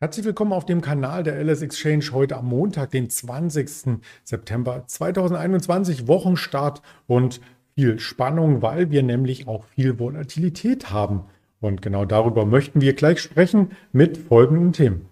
Herzlich willkommen auf dem Kanal der LS Exchange heute am Montag, den 20. September 2021, Wochenstart und viel Spannung, weil wir nämlich auch viel Volatilität haben. Und genau darüber möchten wir gleich sprechen mit folgenden Themen.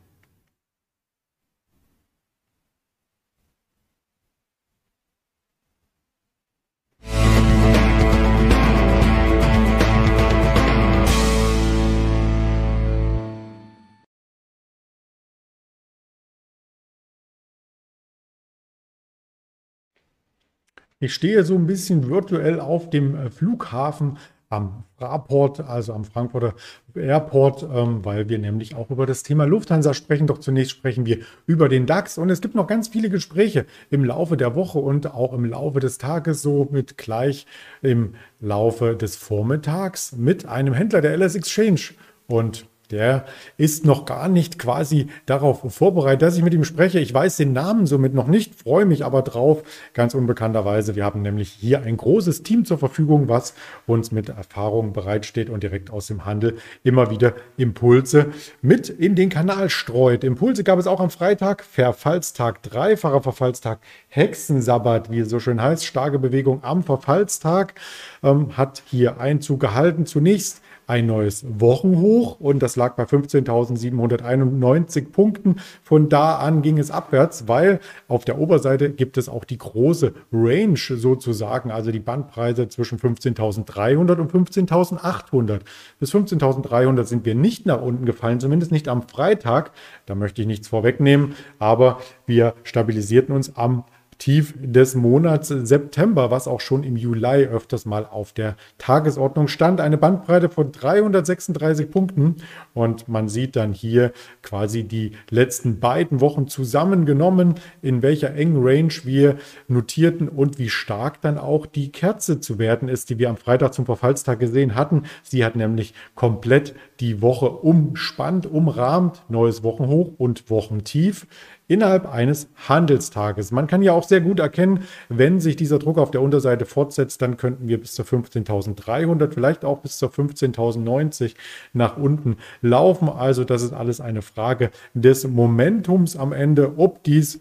Ich stehe so ein bisschen virtuell auf dem äh, Flughafen am Fraport, also am Frankfurter Airport, ähm, weil wir nämlich auch über das Thema Lufthansa sprechen. Doch zunächst sprechen wir über den DAX und es gibt noch ganz viele Gespräche im Laufe der Woche und auch im Laufe des Tages, so mit gleich im Laufe des Vormittags mit einem Händler der LS Exchange. Und der ist noch gar nicht quasi darauf vorbereitet, dass ich mit ihm spreche. Ich weiß den Namen somit noch nicht, freue mich aber drauf, ganz unbekannterweise. Wir haben nämlich hier ein großes Team zur Verfügung, was uns mit Erfahrung bereitsteht und direkt aus dem Handel immer wieder Impulse mit in den Kanal streut. Impulse gab es auch am Freitag, Verfallstag, dreifacher Verfallstag, Hexensabbat, wie es so schön heißt, starke Bewegung am Verfallstag, ähm, hat hier Einzug gehalten. Zunächst ein neues Wochenhoch und das lag bei 15.791 Punkten. Von da an ging es abwärts, weil auf der Oberseite gibt es auch die große Range sozusagen, also die Bandbreite zwischen 15.300 und 15.800. Bis 15.300 sind wir nicht nach unten gefallen, zumindest nicht am Freitag. Da möchte ich nichts vorwegnehmen, aber wir stabilisierten uns am Tief des Monats September, was auch schon im Juli öfters mal auf der Tagesordnung stand. Eine Bandbreite von 336 Punkten und man sieht dann hier quasi die letzten beiden Wochen zusammengenommen, in welcher engen Range wir notierten und wie stark dann auch die Kerze zu werden ist, die wir am Freitag zum Verfallstag gesehen hatten. Sie hat nämlich komplett die Woche umspannt, umrahmt, neues Wochenhoch und Wochentief innerhalb eines Handelstages. Man kann ja auch sehr gut erkennen, wenn sich dieser Druck auf der Unterseite fortsetzt, dann könnten wir bis zur 15.300, vielleicht auch bis zur 15.090 nach unten laufen. Also das ist alles eine Frage des Momentums am Ende, ob dies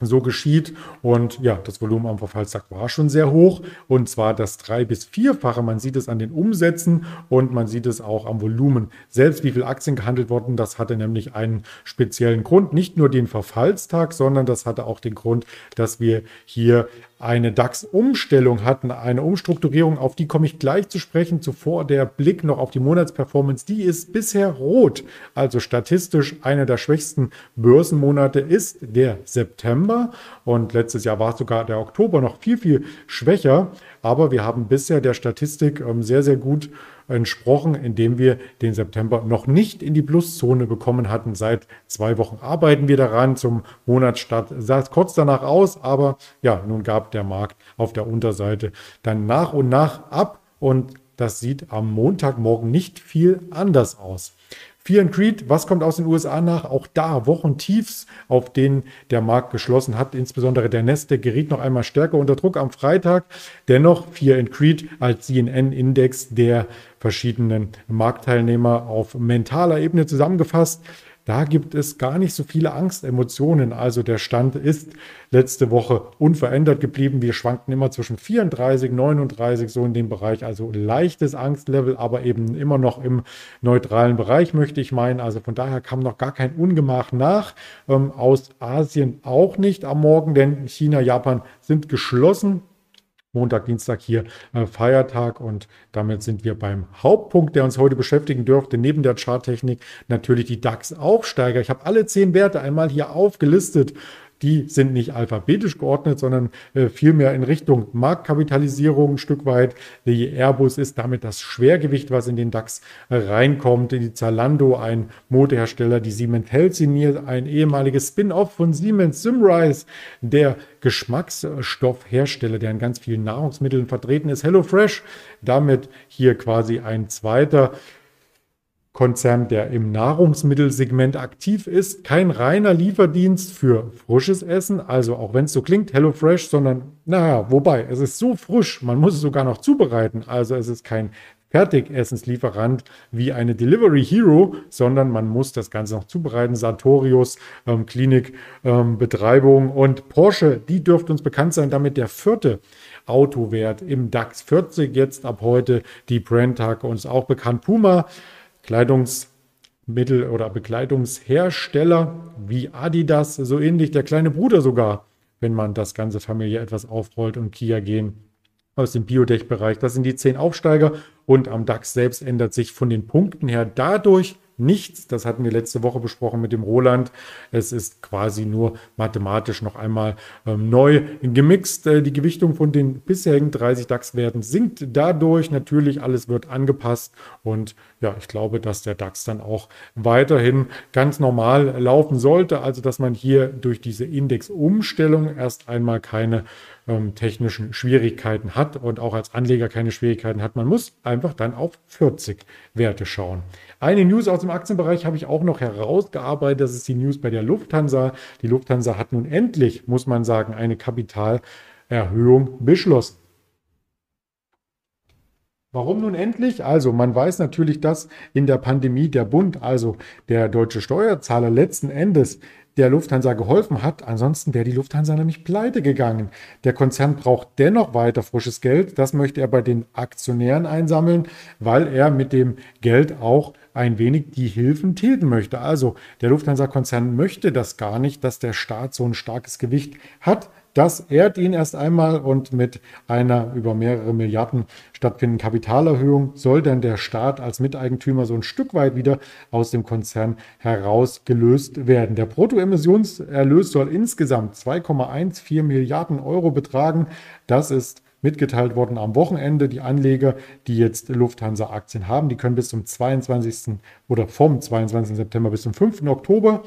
so geschieht. Und ja, das Volumen am Verfallstag war schon sehr hoch und zwar das drei- bis vierfache. Man sieht es an den Umsätzen und man sieht es auch am Volumen selbst, wie viele Aktien gehandelt wurden. Das hatte nämlich einen speziellen Grund, nicht nur den Verfallstag, sondern das hatte auch den Grund, dass wir hier eine DAX-Umstellung hatten, eine Umstrukturierung, auf die komme ich gleich zu sprechen. Zuvor der Blick noch auf die Monatsperformance, die ist bisher rot. Also statistisch einer der schwächsten Börsenmonate ist der September und letztes Jahr war sogar der Oktober noch viel, viel schwächer. Aber wir haben bisher der Statistik ähm, sehr, sehr gut entsprochen, indem wir den September noch nicht in die Pluszone bekommen hatten. Seit zwei Wochen arbeiten wir daran. Zum Monatsstart sah es kurz danach aus, aber ja, nun gab der Markt auf der Unterseite dann nach und nach ab und das sieht am Montagmorgen nicht viel anders aus. Fear and Creed, was kommt aus den USA nach? Auch da Wochentiefs, auf denen der Markt geschlossen hat. Insbesondere der Nasdaq geriet noch einmal stärker unter Druck am Freitag. Dennoch Fear and Creed als CNN-Index der verschiedenen Marktteilnehmer auf mentaler Ebene zusammengefasst. Da gibt es gar nicht so viele Angstemotionen. Also der Stand ist letzte Woche unverändert geblieben. Wir schwankten immer zwischen 34, 39, so in dem Bereich. Also leichtes Angstlevel, aber eben immer noch im neutralen Bereich, möchte ich meinen. Also von daher kam noch gar kein Ungemach nach. Ähm, aus Asien auch nicht am Morgen, denn China, Japan sind geschlossen. Montag, Dienstag hier äh, Feiertag. Und damit sind wir beim Hauptpunkt, der uns heute beschäftigen dürfte, neben der Charttechnik natürlich die DAX-Aufsteiger. Ich habe alle zehn Werte einmal hier aufgelistet die sind nicht alphabetisch geordnet, sondern äh, vielmehr in Richtung Marktkapitalisierung ein Stück weit. Die Airbus ist damit das Schwergewicht, was in den DAX äh, reinkommt. Die Zalando, ein Modehersteller, die Siemens Healthineer, ein ehemaliges Spin-off von Siemens Simrise, der Geschmacksstoffhersteller, der in ganz vielen Nahrungsmitteln vertreten ist. HelloFresh, damit hier quasi ein zweiter Konzern, der im Nahrungsmittelsegment aktiv ist. Kein reiner Lieferdienst für frisches Essen, also auch wenn es so klingt, HelloFresh, sondern naja, wobei, es ist so frisch, man muss es sogar noch zubereiten. Also es ist kein Fertigessenslieferant wie eine Delivery Hero, sondern man muss das Ganze noch zubereiten. Sartorius, ähm, Klinikbetreibung ähm, und Porsche, die dürfte uns bekannt sein, damit der vierte Autowert im DAX 40 jetzt ab heute. Die Brandtag uns auch bekannt. Puma, Kleidungsmittel oder Bekleidungshersteller wie Adidas, so ähnlich der kleine Bruder sogar, wenn man das ganze Familie etwas aufrollt und Kia gehen aus dem Biotech-Bereich. Das sind die zehn Aufsteiger und am DAX selbst ändert sich von den Punkten her dadurch nichts. Das hatten wir letzte Woche besprochen mit dem Roland. Es ist quasi nur mathematisch noch einmal ähm, neu gemixt. Äh, die Gewichtung von den bisherigen 30 DAX-Werten sinkt dadurch. Natürlich, alles wird angepasst. Und ja, ich glaube, dass der DAX dann auch weiterhin ganz normal laufen sollte. Also, dass man hier durch diese Indexumstellung erst einmal keine ähm, technischen Schwierigkeiten hat und auch als Anleger keine Schwierigkeiten hat. Man muss einfach dann auf 40 Werte schauen. Eine News aus dem Aktienbereich habe ich auch noch herausgearbeitet. Das ist die News bei der Lufthansa. Die Lufthansa hat nun endlich, muss man sagen, eine Kapitalerhöhung beschlossen. Warum nun endlich? Also man weiß natürlich, dass in der Pandemie der Bund, also der deutsche Steuerzahler letzten Endes der Lufthansa geholfen hat. Ansonsten wäre die Lufthansa nämlich pleite gegangen. Der Konzern braucht dennoch weiter frisches Geld. Das möchte er bei den Aktionären einsammeln, weil er mit dem Geld auch ein wenig die Hilfen tilgen möchte. Also der Lufthansa-Konzern möchte das gar nicht, dass der Staat so ein starkes Gewicht hat. Das ehrt ihn erst einmal und mit einer über mehrere Milliarden stattfindenden Kapitalerhöhung soll dann der Staat als Miteigentümer so ein Stück weit wieder aus dem Konzern herausgelöst werden. Der Bruttoemissionserlös soll insgesamt 2,14 Milliarden Euro betragen. Das ist mitgeteilt worden am Wochenende. Die Anleger, die jetzt Lufthansa-Aktien haben, die können bis zum 22. oder vom 22. September bis zum 5. Oktober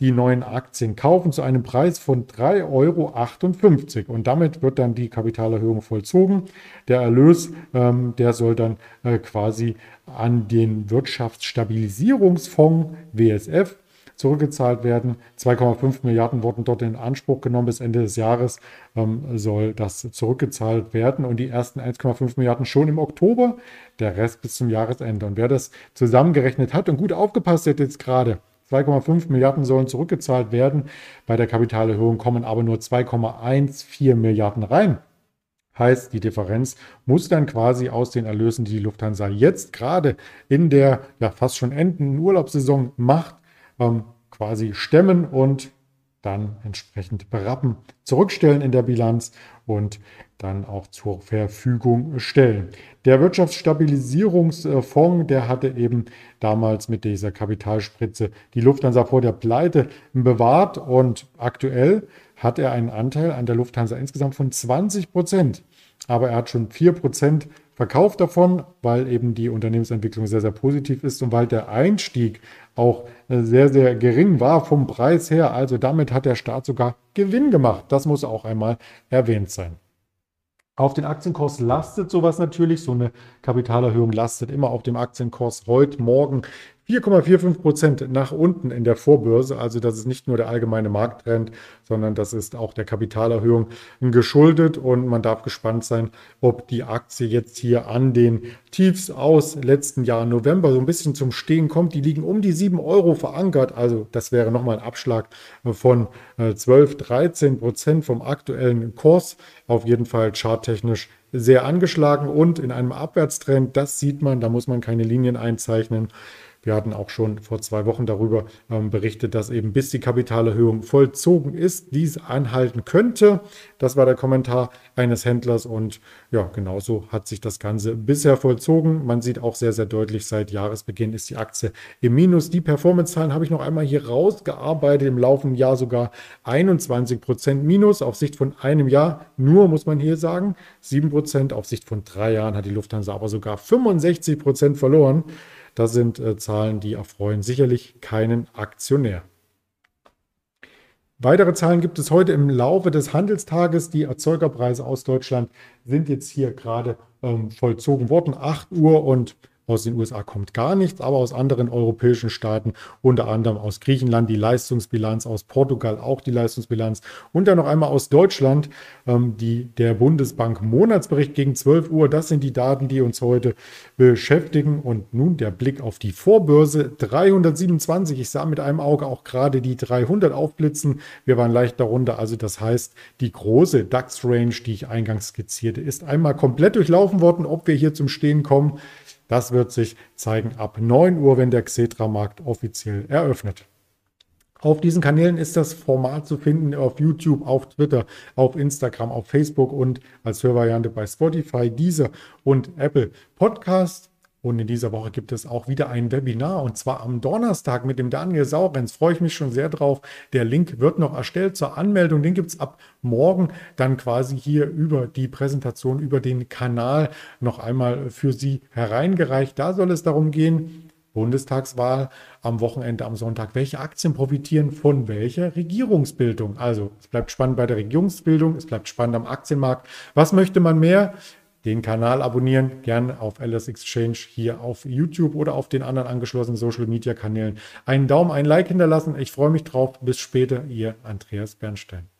die neuen Aktien kaufen zu einem Preis von 3,58 Euro. Und damit wird dann die Kapitalerhöhung vollzogen. Der Erlös, ähm, der soll dann äh, quasi an den Wirtschaftsstabilisierungsfonds WSF zurückgezahlt werden. 2,5 Milliarden wurden dort in Anspruch genommen. Bis Ende des Jahres ähm, soll das zurückgezahlt werden und die ersten 1,5 Milliarden schon im Oktober, der Rest bis zum Jahresende. Und wer das zusammengerechnet hat und gut aufgepasst hat jetzt gerade, 2,5 Milliarden sollen zurückgezahlt werden. Bei der Kapitalerhöhung kommen aber nur 2,14 Milliarden rein. Heißt, die Differenz muss dann quasi aus den Erlösen, die die Lufthansa jetzt gerade in der ja fast schon endenden Urlaubssaison macht, ähm, quasi stemmen und dann entsprechend berappen, zurückstellen in der Bilanz und dann auch zur Verfügung stellen. Der Wirtschaftsstabilisierungsfonds, der hatte eben damals mit dieser Kapitalspritze die Lufthansa vor der Pleite bewahrt und aktuell hat er einen Anteil an der Lufthansa insgesamt von 20 Prozent. Aber er hat schon 4 Prozent verkauft davon, weil eben die Unternehmensentwicklung sehr, sehr positiv ist und weil der Einstieg auch sehr, sehr gering war vom Preis her. Also damit hat der Staat sogar Gewinn gemacht. Das muss auch einmal erwähnt sein. Auf den Aktienkurs lastet sowas natürlich. So eine Kapitalerhöhung lastet immer auf dem Aktienkurs. Heute, morgen 4,45 Prozent nach unten in der Vorbörse. Also das ist nicht nur der allgemeine Markttrend, sondern das ist auch der Kapitalerhöhung geschuldet. Und man darf gespannt sein, ob die Aktie jetzt hier an den Tiefs aus letzten Jahr November so ein bisschen zum Stehen kommt. Die liegen um die 7 Euro verankert. Also das wäre nochmal ein Abschlag von 12, äh, 13 Prozent vom aktuellen Kurs. Auf jeden Fall charttechnisch sehr angeschlagen und in einem Abwärtstrend. Das sieht man, da muss man keine Linien einzeichnen. Wir hatten auch schon vor zwei Wochen darüber ähm, berichtet, dass eben bis die Kapitalerhöhung vollzogen ist, dies anhalten könnte. Das war der Kommentar eines Händlers und ja, genauso hat sich das Ganze bisher vollzogen. Man sieht auch sehr, sehr deutlich, seit Jahresbeginn ist die Aktie im Minus. Die Performance-Zahlen habe ich noch einmal hier rausgearbeitet, im laufenden Jahr sogar 21 Prozent Minus auf Sicht von einem Jahr. Nur muss man hier sagen, 7 Prozent auf Sicht von drei Jahren hat die Lufthansa aber sogar 65 Prozent verloren. Das sind äh, Zahlen, die erfreuen sicherlich keinen Aktionär. Weitere Zahlen gibt es heute im Laufe des Handelstages. Die Erzeugerpreise aus Deutschland sind jetzt hier gerade ähm, vollzogen worden. 8 Uhr und Aus den USA kommt gar nichts, aber aus anderen europäischen Staaten, unter anderem aus Griechenland die Leistungsbilanz, aus Portugal auch die Leistungsbilanz und dann noch einmal aus Deutschland ähm, die, der Bundesbank Monatsbericht gegen 12 Uhr. Das sind die Daten, die uns heute beschäftigen. Und nun der Blick auf die Vorbörse 327. Ich sah mit einem Auge auch gerade die 300 aufblitzen. Wir waren leicht darunter. Also das heißt, die große DAX-Range, die ich eingangs skizzierte, ist einmal komplett durchlaufen worden. Ob wir hier zum Stehen kommen, das wird sich zeigen ab 9 Uhr, wenn der Xetra-Markt offiziell eröffnet. Auf diesen Kanälen ist das Format zu finden auf YouTube, auf Twitter, auf Instagram, auf Facebook und als Hörvariante bei Spotify, Deezer und Apple Podcast. Und in dieser Woche gibt es auch wieder ein Webinar und zwar am Donnerstag mit dem Daniel Saurenz. Freue ich mich schon sehr drauf. Der Link wird noch erstellt zur Anmeldung. Den gibt es ab morgen dann quasi hier über die Präsentation, über den Kanal noch einmal für Sie hereingereicht. Da soll es darum gehen, Bundestagswahl am Wochenende, am Sonntag. Welche Aktien profitieren von welcher Regierungsbildung? Also es bleibt spannend bei der Regierungsbildung, es bleibt spannend am Aktienmarkt. Was möchte man mehr? Den Kanal abonnieren, gerne auf LS Exchange hier auf YouTube oder auf den anderen angeschlossenen Social Media Kanälen. Einen Daumen, ein Like hinterlassen. Ich freue mich drauf. Bis später, Ihr Andreas Bernstein.